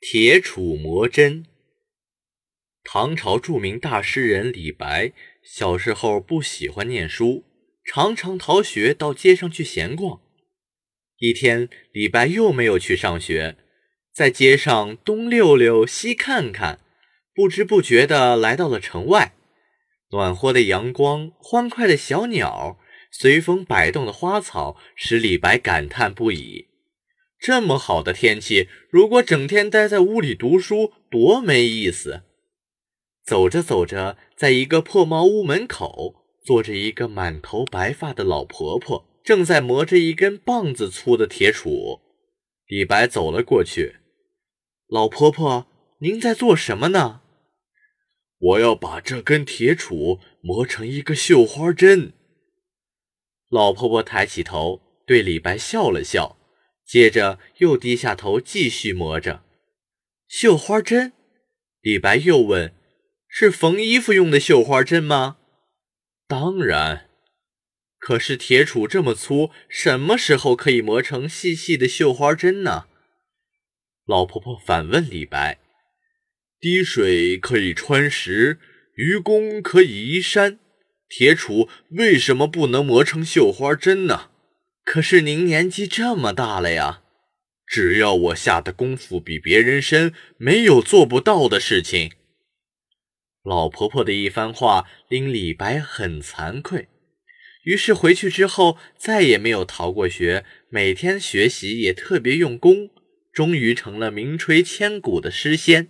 铁杵磨针。唐朝著名大诗人李白小时候不喜欢念书，常常逃学到街上去闲逛。一天，李白又没有去上学，在街上东溜溜西看看，不知不觉地来到了城外。暖和的阳光，欢快的小鸟，随风摆动的花草，使李白感叹不已。这么好的天气，如果整天待在屋里读书，多没意思！走着走着，在一个破茅屋门口，坐着一个满头白发的老婆婆。正在磨着一根棒子粗的铁杵，李白走了过去。老婆婆，您在做什么呢？我要把这根铁杵磨成一个绣花针。老婆婆抬起头，对李白笑了笑，接着又低下头继续磨着。绣花针？李白又问：“是缝衣服用的绣花针吗？”当然。可是铁杵这么粗，什么时候可以磨成细细的绣花针呢？老婆婆反问李白：“滴水可以穿石，愚公可以移山，铁杵为什么不能磨成绣花针呢？”可是您年纪这么大了呀！只要我下的功夫比别人深，没有做不到的事情。老婆婆的一番话令李白很惭愧。于是回去之后再也没有逃过学，每天学习也特别用功，终于成了名垂千古的诗仙。